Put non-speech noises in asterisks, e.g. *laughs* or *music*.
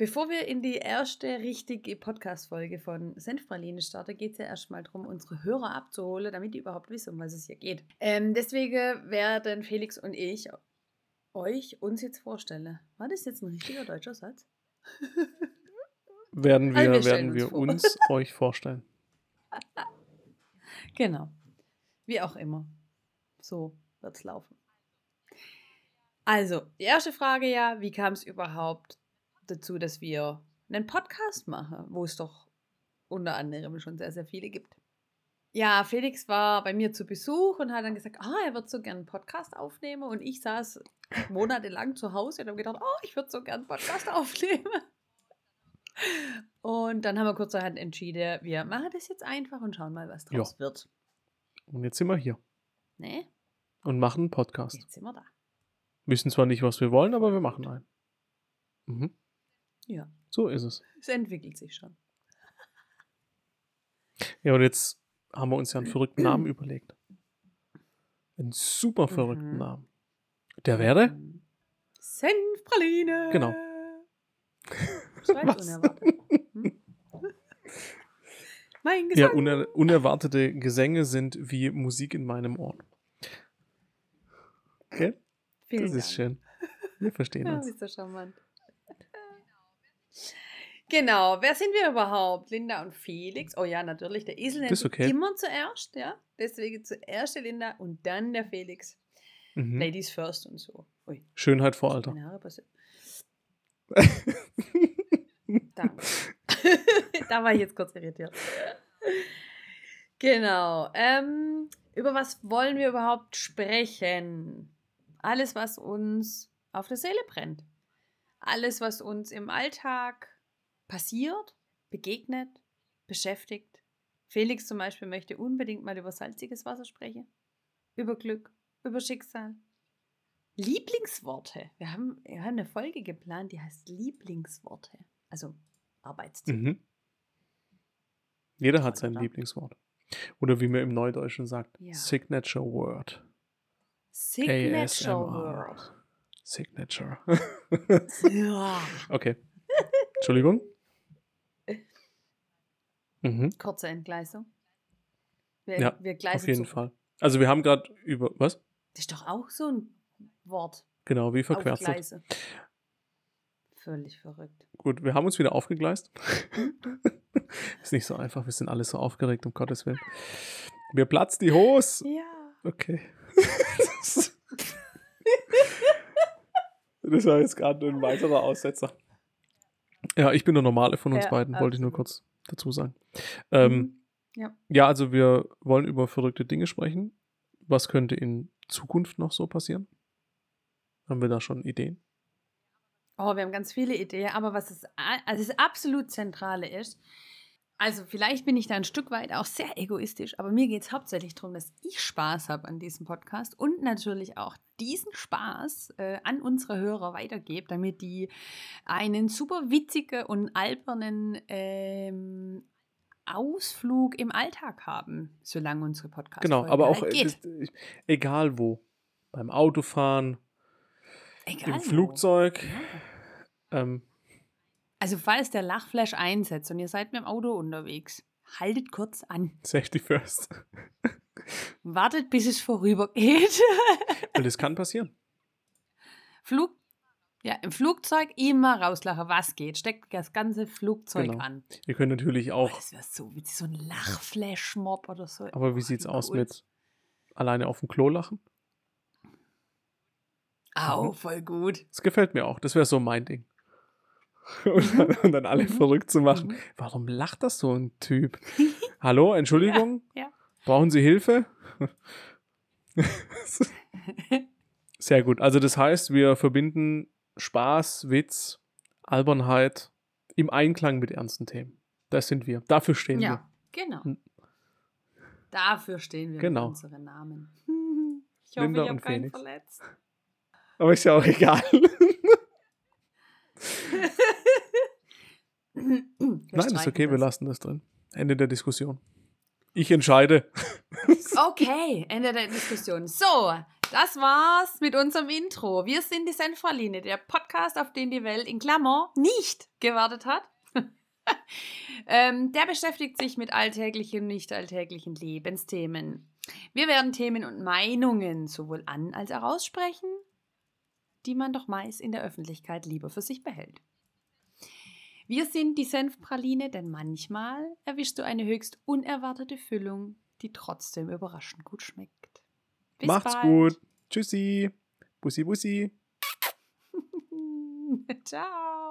Bevor wir in die erste richtige Podcast-Folge von Senfpraline starten, geht es ja erstmal darum, unsere Hörer abzuholen, damit die überhaupt wissen, um was es hier geht. Ähm, deswegen werden Felix und ich euch uns jetzt vorstellen. War das jetzt ein richtiger deutscher Satz? *laughs* werden wir, also wir werden wir uns, uns *laughs* euch vorstellen. *laughs* genau. Wie auch immer. So wird es laufen. Also, die erste Frage ja, wie kam es überhaupt dazu, dass wir einen Podcast machen, wo es doch unter anderem schon sehr, sehr viele gibt. Ja, Felix war bei mir zu Besuch und hat dann gesagt, ah, er wird so gerne einen Podcast aufnehmen. Und ich saß monatelang zu Hause und habe gedacht, oh, ich würde so gerne einen Podcast *laughs* aufnehmen. Und dann haben wir kurzerhand entschieden, wir machen das jetzt einfach und schauen mal, was draus ja. wird. Und jetzt sind wir hier. Ne? Und machen einen Podcast. Jetzt sind wir da. Wissen zwar nicht, was wir wollen, aber wir machen einen. Mhm. Ja. So ist es. Es entwickelt sich schon. *laughs* Ja, und jetzt haben wir uns ja einen verrückten Namen *clears throat* überlegt. Einen super verrückten mhm. Namen. Der wäre? Senfpraline. Genau. Was? Unerwartet. Hm? *laughs* Mein Gesang. Ja, uner unerwartete Gesänge sind wie Musik in meinem Ohr. Okay? Vielen das Dank. ist schön. Wir verstehen *laughs* ja, uns. Ist so charmant. Genau, wer sind wir überhaupt? Linda und Felix. Oh ja, natürlich, der Esel nennt okay. immer zuerst, ja. Deswegen zuerst die Linda und dann der Felix. Mhm. Ladies first und so. Ui. Schönheit vor Alter. *laughs* da. *laughs* da war ich jetzt kurz irritiert. Genau. Ähm, über was wollen wir überhaupt sprechen? Alles, was uns auf der Seele brennt. Alles, was uns im Alltag passiert, begegnet, beschäftigt. Felix zum Beispiel möchte unbedingt mal über salziges Wasser sprechen, über Glück, über Schicksal. Lieblingsworte. Wir haben, wir haben eine Folge geplant, die heißt Lieblingsworte. Also Arbeitstitel. Mhm. Jeder hat sein Lieblingswort. Oder wie man im Neudeutschen sagt, ja. Signature Word. Signature ASMR. Word. Signature. ja. *laughs* Okay. Entschuldigung. Mhm. Kurze Entgleisung. Wir, ja, wir auf jeden zu. Fall. Also wir haben gerade über, was? Das ist doch auch so ein Wort. Genau, wie verquerzelt. Völlig verrückt. Gut, wir haben uns wieder aufgegleist. *laughs* ist nicht so einfach, wir sind alle so aufgeregt, um Gottes Willen. Mir platzt die Hose. Ja. Okay. *laughs* das war jetzt gerade ein weiterer Aussetzer. Ja, ich bin der Normale von uns ja, beiden, wollte ich nur kurz dazu sagen. Ähm, mhm. ja. ja, also wir wollen über verrückte Dinge sprechen. Was könnte in Zukunft noch so passieren? Haben wir da schon Ideen? Oh, wir haben ganz viele Ideen, aber was das, also das absolut Zentrale ist, also vielleicht bin ich da ein Stück weit auch sehr egoistisch, aber mir geht es hauptsächlich darum, dass ich Spaß habe an diesem Podcast und natürlich auch diesen Spaß äh, an unsere Hörer weitergebe, damit die einen super witzigen und albernen ähm, Ausflug im Alltag haben, solange unsere Podcast Genau, aber auch äh, geht. egal wo. Beim Autofahren, egal im Flugzeug. Ja. Ähm, also falls der Lachflash einsetzt und ihr seid mit dem Auto unterwegs, haltet kurz an. Safety first. *laughs* Wartet, bis es vorübergeht. *laughs* Weil das kann passieren. Flug, ja, im Flugzeug immer rauslachen, was geht. Steckt das ganze Flugzeug genau. an. Ihr könnt natürlich auch. Oh, das wäre so wie so ein Lachflash-Mob oder so. Aber wie sieht's aus mit alleine auf dem Klo lachen? Au, mhm. voll gut. Das gefällt mir auch. Das wäre so mein Ding. *laughs* und, dann, und dann alle mhm. verrückt zu machen. Mhm. Warum lacht das so ein Typ? Hallo, *laughs* Entschuldigung? Ja, ja. Brauchen Sie Hilfe? *laughs* Sehr gut. Also das heißt, wir verbinden Spaß, Witz, Albernheit im Einklang mit ernsten Themen. Das sind wir. Dafür stehen ja, wir. Ja, genau. Hm. Dafür stehen wir genau. mit unseren Namen. *laughs* Ich hoffe, Linda ich habe keinen verletzt. Aber ist ja auch egal. *laughs* Nein, ist okay, das. wir lassen das drin. Ende der Diskussion. Ich entscheide. *laughs* okay, Ende der Diskussion. So, das war's mit unserem Intro. Wir sind die Senfraline, der Podcast, auf den die Welt in Klammer nicht gewartet hat. *laughs* ähm, der beschäftigt sich mit alltäglichen und nicht alltäglichen Lebensthemen. Wir werden Themen und Meinungen sowohl an als auch aussprechen, die man doch meist in der Öffentlichkeit lieber für sich behält. Wir sind die Senfpraline, denn manchmal erwischst du eine höchst unerwartete Füllung, die trotzdem überraschend gut schmeckt. Bis Macht's bald. gut. Tschüssi. Bussi, bussi. *laughs* Ciao.